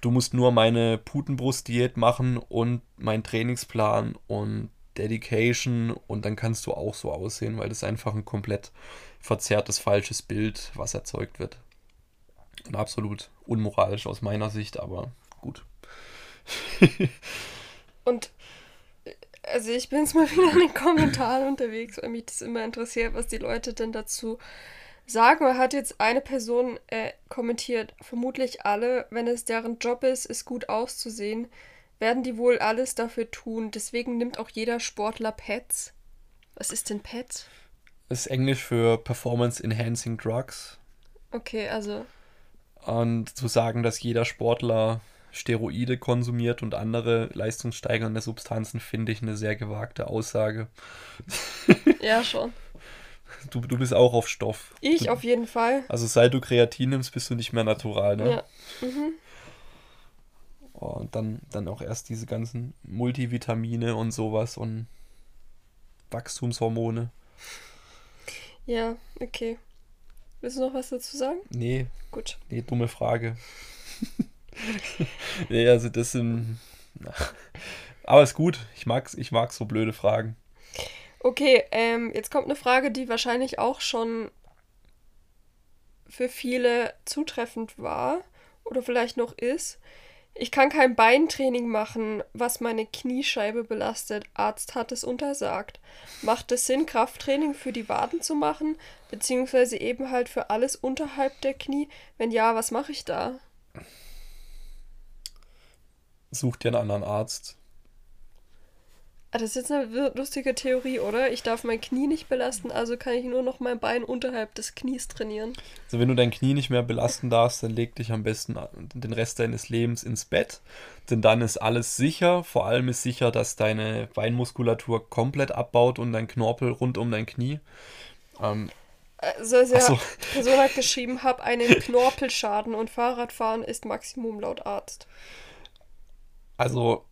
Du musst nur meine Putenbrust-Diät machen und meinen Trainingsplan und Dedication und dann kannst du auch so aussehen, weil das einfach ein komplett verzerrtes, falsches Bild, was erzeugt wird. Und absolut unmoralisch aus meiner Sicht, aber gut. und also ich bin jetzt mal wieder in den Kommentaren unterwegs, weil mich das immer interessiert, was die Leute denn dazu sagen wir, hat jetzt eine Person äh, kommentiert, vermutlich alle, wenn es deren Job ist, ist gut auszusehen, werden die wohl alles dafür tun. Deswegen nimmt auch jeder Sportler Pets. Was ist denn Pets? Das ist Englisch für Performance Enhancing Drugs. Okay, also. Und zu sagen, dass jeder Sportler Steroide konsumiert und andere leistungssteigernde Substanzen, finde ich eine sehr gewagte Aussage. Ja, schon. Du, du bist auch auf Stoff. Ich du, auf jeden Fall. Also seit du Kreatin nimmst, bist du nicht mehr natural, ne? Ja. Mhm. Oh, und dann, dann auch erst diese ganzen Multivitamine und sowas und Wachstumshormone. Ja, okay. Willst du noch was dazu sagen? Nee. Gut. Nee, dumme Frage. nee, also das sind. Aber ist gut. Ich mag, ich mag so blöde Fragen. Okay, ähm, jetzt kommt eine Frage, die wahrscheinlich auch schon für viele zutreffend war oder vielleicht noch ist. Ich kann kein Beintraining machen, was meine Kniescheibe belastet. Arzt hat es untersagt. Macht es Sinn, Krafttraining für die Waden zu machen, beziehungsweise eben halt für alles unterhalb der Knie? Wenn ja, was mache ich da? Such dir einen anderen Arzt. Ah, das ist jetzt eine lustige Theorie, oder? Ich darf mein Knie nicht belasten, also kann ich nur noch mein Bein unterhalb des Knies trainieren. Also wenn du dein Knie nicht mehr belasten darfst, dann leg dich am besten den Rest deines Lebens ins Bett, denn dann ist alles sicher. Vor allem ist sicher, dass deine Beinmuskulatur komplett abbaut und dein Knorpel rund um dein Knie. Ähm, also, also so. Person hat geschrieben, hab einen Knorpelschaden und Fahrradfahren ist Maximum laut Arzt. Also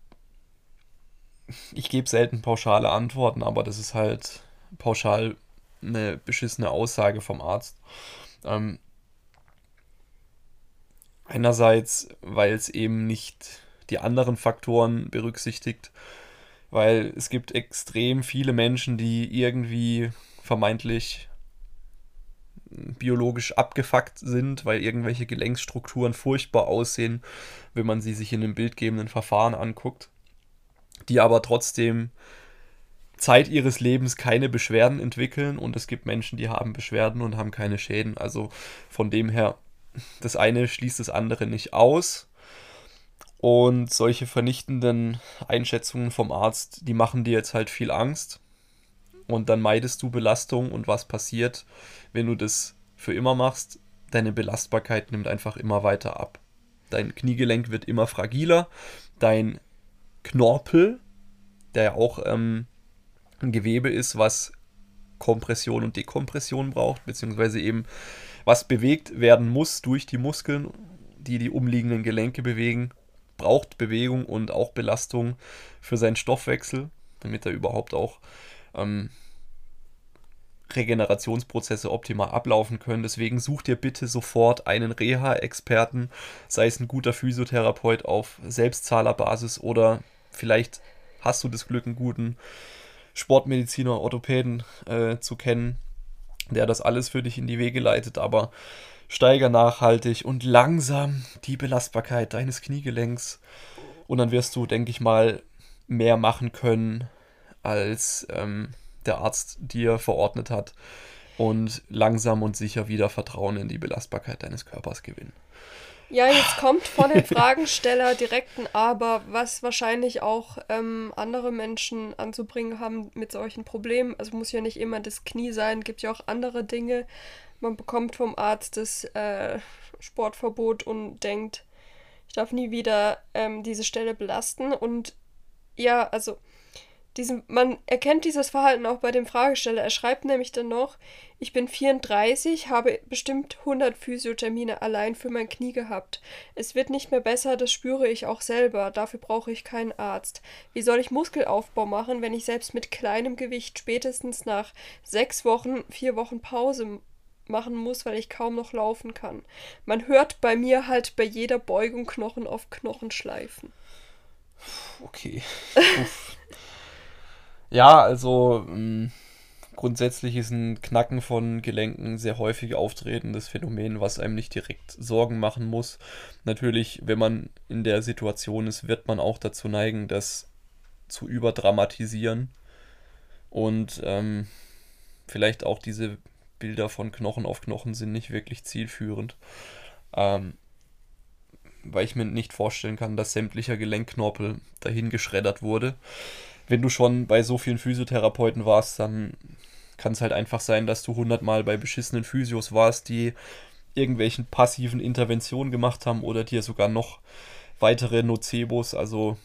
ich gebe selten pauschale Antworten, aber das ist halt pauschal eine beschissene Aussage vom Arzt. Ähm, einerseits, weil es eben nicht die anderen Faktoren berücksichtigt, weil es gibt extrem viele Menschen, die irgendwie vermeintlich biologisch abgefuckt sind, weil irgendwelche Gelenksstrukturen furchtbar aussehen, wenn man sie sich in einem bildgebenden Verfahren anguckt die aber trotzdem Zeit ihres Lebens keine Beschwerden entwickeln und es gibt Menschen, die haben Beschwerden und haben keine Schäden. Also von dem her, das eine schließt das andere nicht aus. Und solche vernichtenden Einschätzungen vom Arzt, die machen dir jetzt halt viel Angst. Und dann meidest du Belastung und was passiert, wenn du das für immer machst? Deine Belastbarkeit nimmt einfach immer weiter ab. Dein Kniegelenk wird immer fragiler, dein Knorpel, der ja auch ähm, ein Gewebe ist, was Kompression und Dekompression braucht, beziehungsweise eben was bewegt werden muss durch die Muskeln, die die umliegenden Gelenke bewegen, braucht Bewegung und auch Belastung für seinen Stoffwechsel, damit er überhaupt auch ähm, Regenerationsprozesse optimal ablaufen können. Deswegen such dir bitte sofort einen Reha-Experten, sei es ein guter Physiotherapeut auf Selbstzahlerbasis oder vielleicht hast du das Glück, einen guten Sportmediziner, Orthopäden äh, zu kennen, der das alles für dich in die Wege leitet, aber steiger nachhaltig und langsam die Belastbarkeit deines Kniegelenks. Und dann wirst du, denke ich mal, mehr machen können, als ähm, der Arzt dir verordnet hat. Und langsam und sicher wieder Vertrauen in die Belastbarkeit deines Körpers gewinnen. Ja, jetzt kommt von dem Fragensteller direkt ein Aber, was wahrscheinlich auch ähm, andere Menschen anzubringen haben mit solchen Problemen. Also muss ja nicht immer das Knie sein, gibt ja auch andere Dinge. Man bekommt vom Arzt das äh, Sportverbot und denkt, ich darf nie wieder ähm, diese Stelle belasten. Und ja, also diesen, man erkennt dieses Verhalten auch bei dem Fragesteller. Er schreibt nämlich dann noch, ich bin 34, habe bestimmt 100 Physiothermine allein für mein Knie gehabt. Es wird nicht mehr besser, das spüre ich auch selber. Dafür brauche ich keinen Arzt. Wie soll ich Muskelaufbau machen, wenn ich selbst mit kleinem Gewicht spätestens nach sechs Wochen, vier Wochen Pause machen muss, weil ich kaum noch laufen kann. Man hört bei mir halt bei jeder Beugung Knochen auf Knochen schleifen. Okay. Ja, also mh, mm, grundsätzlich ist ein Knacken von Gelenken sehr häufig auftretendes Phänomen, was einem nicht direkt Sorgen machen muss. Natürlich, wenn man in der Situation ist, wird man auch dazu neigen, das zu überdramatisieren und ähm, vielleicht auch diese Bilder von Knochen auf Knochen sind nicht wirklich zielführend. Ähm, weil ich mir nicht vorstellen kann, dass sämtlicher Gelenkknorpel dahin geschreddert wurde wenn du schon bei so vielen Physiotherapeuten warst, dann kann es halt einfach sein, dass du hundertmal bei beschissenen Physios warst, die irgendwelchen passiven Interventionen gemacht haben oder dir sogar noch weitere Nocebos, also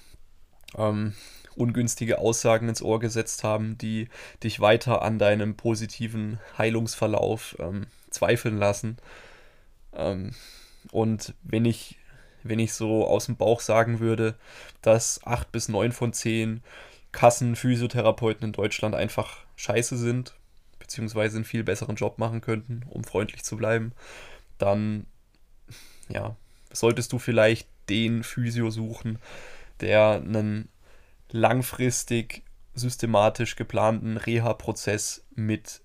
ähm, ungünstige Aussagen ins Ohr gesetzt haben, die dich weiter an deinem positiven Heilungsverlauf ähm, zweifeln lassen. Ähm, und wenn ich, wenn ich so aus dem Bauch sagen würde, dass 8 bis 9 von 10 Kassenphysiotherapeuten in Deutschland einfach scheiße sind, beziehungsweise einen viel besseren Job machen könnten, um freundlich zu bleiben, dann ja, solltest du vielleicht den Physio suchen, der einen langfristig systematisch geplanten Reha-Prozess mit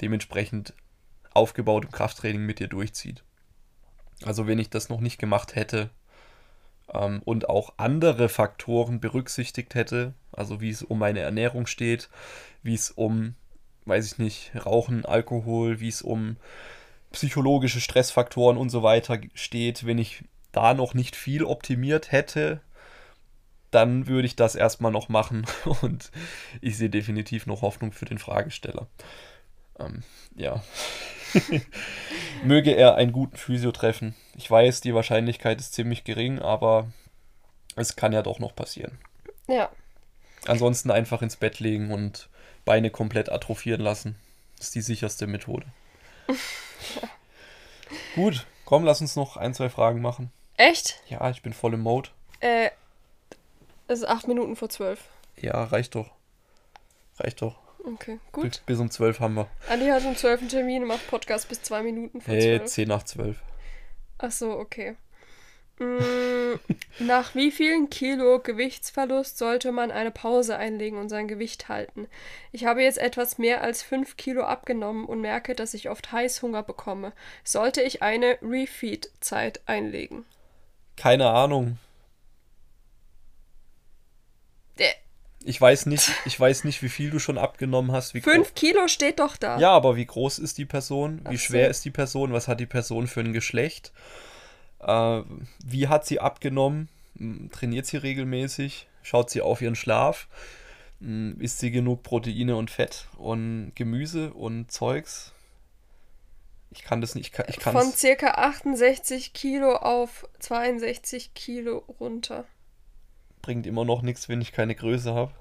dementsprechend aufgebautem Krafttraining mit dir durchzieht. Also wenn ich das noch nicht gemacht hätte ähm, und auch andere Faktoren berücksichtigt hätte, also wie es um meine Ernährung steht, wie es um, weiß ich nicht, Rauchen, Alkohol, wie es um psychologische Stressfaktoren und so weiter steht, wenn ich da noch nicht viel optimiert hätte, dann würde ich das erstmal noch machen und ich sehe definitiv noch Hoffnung für den Fragesteller. Ähm, ja. Möge er einen guten Physio treffen. Ich weiß, die Wahrscheinlichkeit ist ziemlich gering, aber es kann ja doch noch passieren. Ja. Ansonsten einfach ins Bett legen und Beine komplett atrophieren lassen. Das ist die sicherste Methode. ja. Gut, komm, lass uns noch ein, zwei Fragen machen. Echt? Ja, ich bin voll im Mode. Äh, es ist acht Minuten vor zwölf. Ja, reicht doch. Reicht doch. Okay, gut. Bis, bis um zwölf haben wir. Andi hat um zwölf einen Termin und macht Podcast bis zwei Minuten vor hey, zwölf. zehn nach zwölf. Ach so, okay. Mm, nach wie vielen Kilo Gewichtsverlust sollte man eine Pause einlegen und sein Gewicht halten? Ich habe jetzt etwas mehr als 5 Kilo abgenommen und merke, dass ich oft Heißhunger bekomme. Sollte ich eine Refeed-Zeit einlegen? Keine Ahnung. Ich weiß nicht, ich weiß nicht, wie viel du schon abgenommen hast. Wie 5 Kilo steht doch da. Ja, aber wie groß ist die Person? Wie Ach schwer so. ist die Person? Was hat die Person für ein Geschlecht? Äh, wie hat sie abgenommen? Hm, trainiert sie regelmäßig? Schaut sie auf ihren Schlaf? Hm, isst sie genug Proteine und Fett und Gemüse und Zeugs? Ich kann das nicht. Ich kann, Von circa 68 Kilo auf 62 Kilo runter. Bringt immer noch nichts, wenn ich keine Größe habe.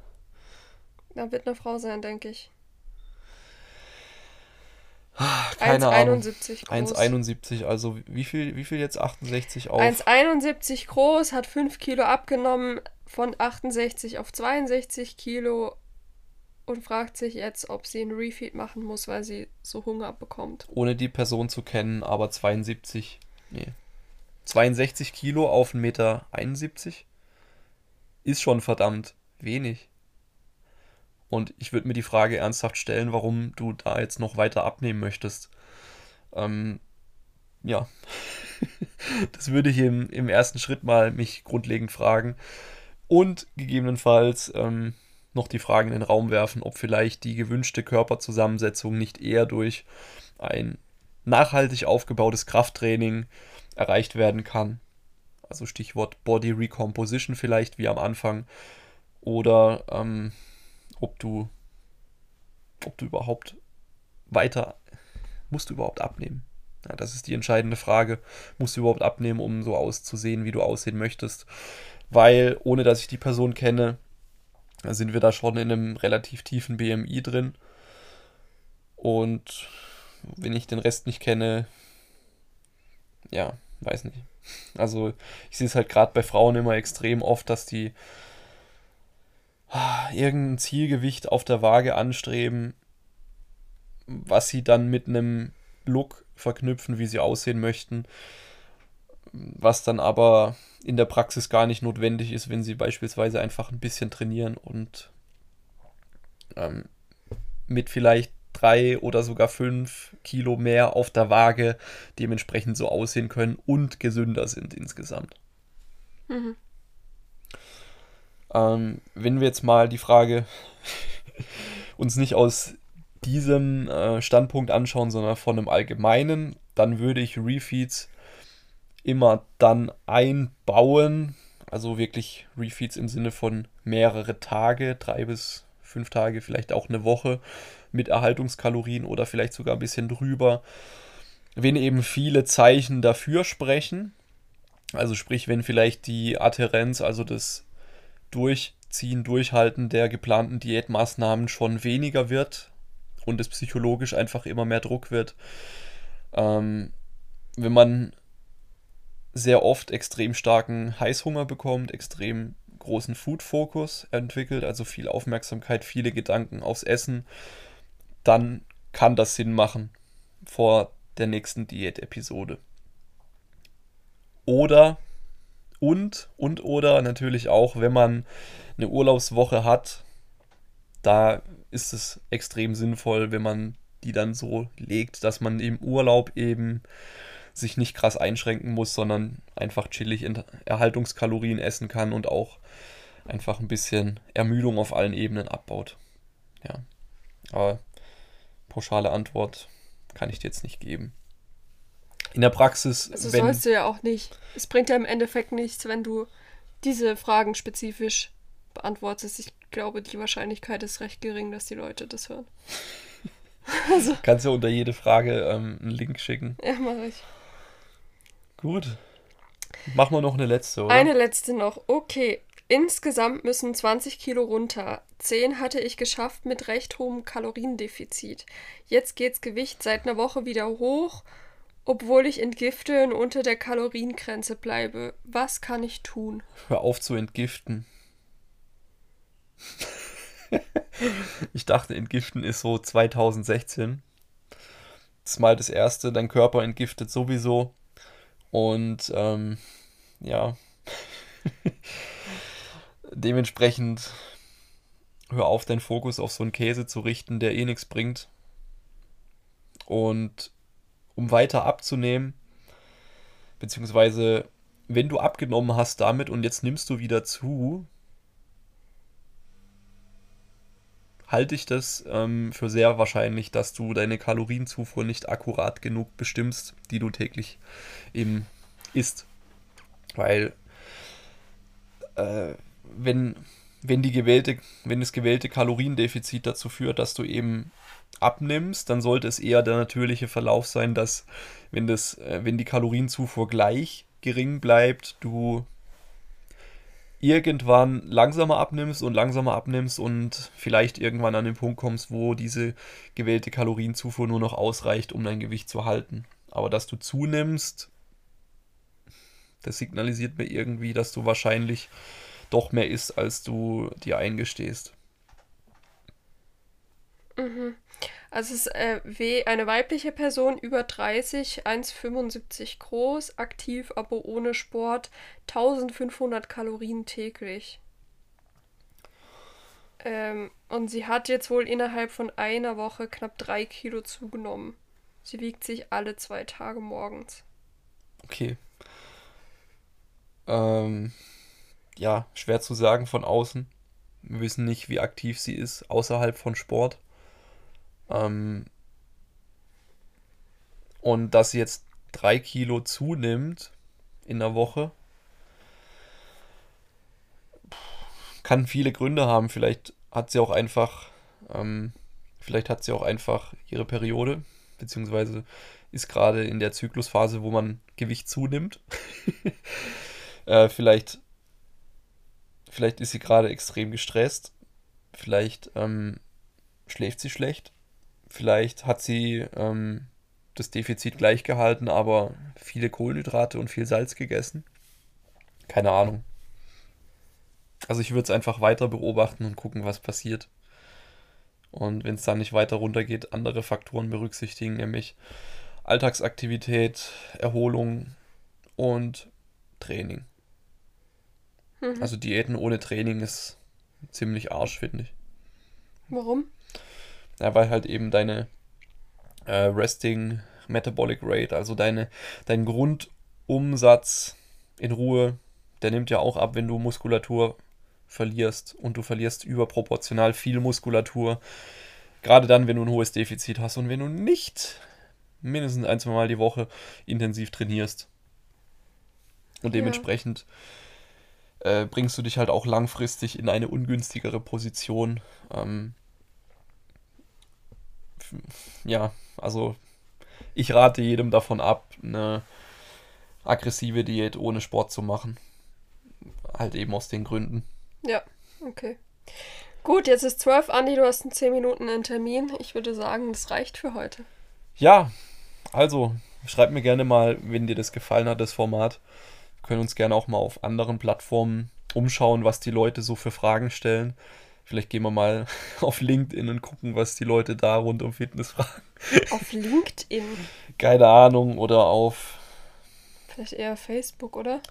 Da wird eine Frau sein, denke ich. Keine 1,71 groß. 1,71, also wie viel, wie viel jetzt 68 auf? 1,71 groß, hat 5 Kilo abgenommen, von 68 auf 62 Kilo und fragt sich jetzt, ob sie einen Refeed machen muss, weil sie so Hunger bekommt. Ohne die Person zu kennen, aber 72, nee. 62 Kilo auf 1,71 Meter ist schon verdammt wenig. Und ich würde mir die Frage ernsthaft stellen, warum du da jetzt noch weiter abnehmen möchtest. Ähm, ja, das würde ich im, im ersten Schritt mal mich grundlegend fragen. Und gegebenenfalls ähm, noch die Frage in den Raum werfen, ob vielleicht die gewünschte Körperzusammensetzung nicht eher durch ein nachhaltig aufgebautes Krafttraining erreicht werden kann. Also Stichwort Body Recomposition vielleicht wie am Anfang. Oder ähm, ob du, ob du überhaupt weiter, musst du überhaupt abnehmen? Ja, das ist die entscheidende Frage. Musst du überhaupt abnehmen, um so auszusehen, wie du aussehen möchtest? Weil, ohne dass ich die Person kenne, sind wir da schon in einem relativ tiefen BMI drin. Und wenn ich den Rest nicht kenne, ja, weiß nicht. Also ich sehe es halt gerade bei Frauen immer extrem oft, dass die irgendein Zielgewicht auf der Waage anstreben, was sie dann mit einem Look verknüpfen, wie sie aussehen möchten, was dann aber in der Praxis gar nicht notwendig ist, wenn sie beispielsweise einfach ein bisschen trainieren und ähm, mit vielleicht drei oder sogar fünf Kilo mehr auf der Waage dementsprechend so aussehen können und gesünder sind insgesamt. Mhm. Ähm, wenn wir jetzt mal die Frage uns nicht aus diesem äh, Standpunkt anschauen, sondern von einem allgemeinen, dann würde ich Refeeds immer dann einbauen, also wirklich Refeeds im Sinne von mehrere Tage, drei bis fünf Tage, vielleicht auch eine Woche mit Erhaltungskalorien oder vielleicht sogar ein bisschen drüber. Wenn eben viele Zeichen dafür sprechen, also sprich, wenn vielleicht die Adherenz, also das Durchziehen, Durchhalten der geplanten Diätmaßnahmen schon weniger wird und es psychologisch einfach immer mehr Druck wird. Ähm, wenn man sehr oft extrem starken Heißhunger bekommt, extrem großen Food-Fokus entwickelt, also viel Aufmerksamkeit, viele Gedanken aufs Essen, dann kann das Sinn machen vor der nächsten Diät-Episode. Oder und, und oder natürlich auch, wenn man eine Urlaubswoche hat, da ist es extrem sinnvoll, wenn man die dann so legt, dass man im Urlaub eben sich nicht krass einschränken muss, sondern einfach chillig Erhaltungskalorien essen kann und auch einfach ein bisschen Ermüdung auf allen Ebenen abbaut. Ja. Aber pauschale Antwort kann ich dir jetzt nicht geben. In der Praxis. Also wenn, sollst du ja auch nicht. Es bringt ja im Endeffekt nichts, wenn du diese Fragen spezifisch beantwortest. Ich glaube, die Wahrscheinlichkeit ist recht gering, dass die Leute das hören. also. Kannst du unter jede Frage ähm, einen Link schicken. Ja, mache ich. Gut. Machen wir noch eine letzte, oder? Eine letzte noch. Okay. Insgesamt müssen 20 Kilo runter. 10 hatte ich geschafft mit recht hohem Kaloriendefizit. Jetzt geht's Gewicht seit einer Woche wieder hoch, obwohl ich entgifte und unter der Kaloriengrenze bleibe. Was kann ich tun? Hör auf zu entgiften. ich dachte, entgiften ist so 2016. Das ist mal das erste. Dein Körper entgiftet sowieso. Und ähm, ja. Dementsprechend hör auf, deinen Fokus auf so einen Käse zu richten, der eh nichts bringt. Und um weiter abzunehmen, beziehungsweise wenn du abgenommen hast damit und jetzt nimmst du wieder zu, halte ich das ähm, für sehr wahrscheinlich, dass du deine Kalorienzufuhr nicht akkurat genug bestimmst, die du täglich eben isst. Weil äh, wenn, wenn, die gewählte, wenn das gewählte Kaloriendefizit dazu führt, dass du eben abnimmst, dann sollte es eher der natürliche Verlauf sein, dass wenn, das, äh, wenn die Kalorienzufuhr gleich gering bleibt, du irgendwann langsamer abnimmst und langsamer abnimmst und vielleicht irgendwann an den Punkt kommst, wo diese gewählte Kalorienzufuhr nur noch ausreicht, um dein Gewicht zu halten. Aber dass du zunimmst, das signalisiert mir irgendwie, dass du wahrscheinlich doch mehr isst, als du dir eingestehst. Mhm. Also es ist äh, eine weibliche Person über 30, 1,75 groß, aktiv, aber ohne Sport, 1500 Kalorien täglich. Ähm, und sie hat jetzt wohl innerhalb von einer Woche knapp drei Kilo zugenommen. Sie wiegt sich alle zwei Tage morgens. Okay. Ähm, ja, schwer zu sagen von außen. Wir wissen nicht, wie aktiv sie ist außerhalb von Sport. Ähm, und dass sie jetzt drei Kilo zunimmt in der Woche, kann viele Gründe haben. Vielleicht hat sie auch einfach, ähm, vielleicht hat sie auch einfach ihre Periode, beziehungsweise ist gerade in der Zyklusphase, wo man Gewicht zunimmt. äh, vielleicht, vielleicht ist sie gerade extrem gestresst. Vielleicht ähm, schläft sie schlecht. Vielleicht hat sie ähm, das Defizit gleich gehalten, aber viele Kohlenhydrate und viel Salz gegessen. Keine Ahnung. Also ich würde es einfach weiter beobachten und gucken, was passiert. Und wenn es dann nicht weiter runtergeht, andere Faktoren berücksichtigen, nämlich Alltagsaktivität, Erholung und Training. Mhm. Also Diäten ohne Training ist ziemlich arsch, finde ich. Warum? Ja, weil halt eben deine äh, Resting Metabolic Rate, also deine, dein Grundumsatz in Ruhe, der nimmt ja auch ab, wenn du Muskulatur verlierst und du verlierst überproportional viel Muskulatur. Gerade dann, wenn du ein hohes Defizit hast und wenn du nicht mindestens ein, zwei Mal die Woche intensiv trainierst. Und dementsprechend ja. äh, bringst du dich halt auch langfristig in eine ungünstigere Position. Ähm, ja, also ich rate jedem davon ab, eine aggressive Diät ohne Sport zu machen. Halt eben aus den Gründen. Ja, okay. Gut, jetzt ist 12, Andi, du hast in 10 Minuten einen Termin. Ich würde sagen, das reicht für heute. Ja, also schreib mir gerne mal, wenn dir das gefallen hat, das Format. Wir können uns gerne auch mal auf anderen Plattformen umschauen, was die Leute so für Fragen stellen. Vielleicht gehen wir mal auf LinkedIn und gucken, was die Leute da rund um Fitness fragen. Auf LinkedIn? Keine Ahnung. Oder auf. Vielleicht eher Facebook, oder?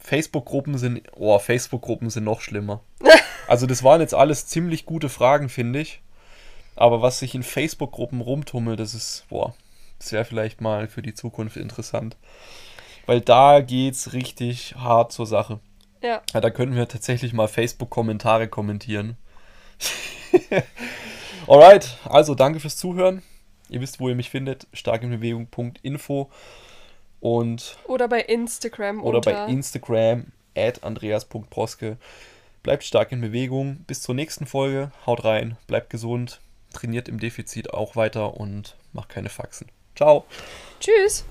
Facebook-Gruppen sind. Oh, Facebook-Gruppen sind noch schlimmer. Also das waren jetzt alles ziemlich gute Fragen, finde ich. Aber was sich in Facebook-Gruppen rumtummelt, das ist, boah, das wäre vielleicht mal für die Zukunft interessant. Weil da geht's richtig hart zur Sache. Ja. ja da könnten wir tatsächlich mal Facebook-Kommentare kommentieren. Alright, also danke fürs Zuhören. Ihr wisst, wo ihr mich findet. Starkinbewegung.info und oder bei Instagram oder bei Instagram at andreas.proske. Bleibt stark in Bewegung. Bis zur nächsten Folge. Haut rein, bleibt gesund, trainiert im Defizit auch weiter und macht keine Faxen. Ciao. Tschüss.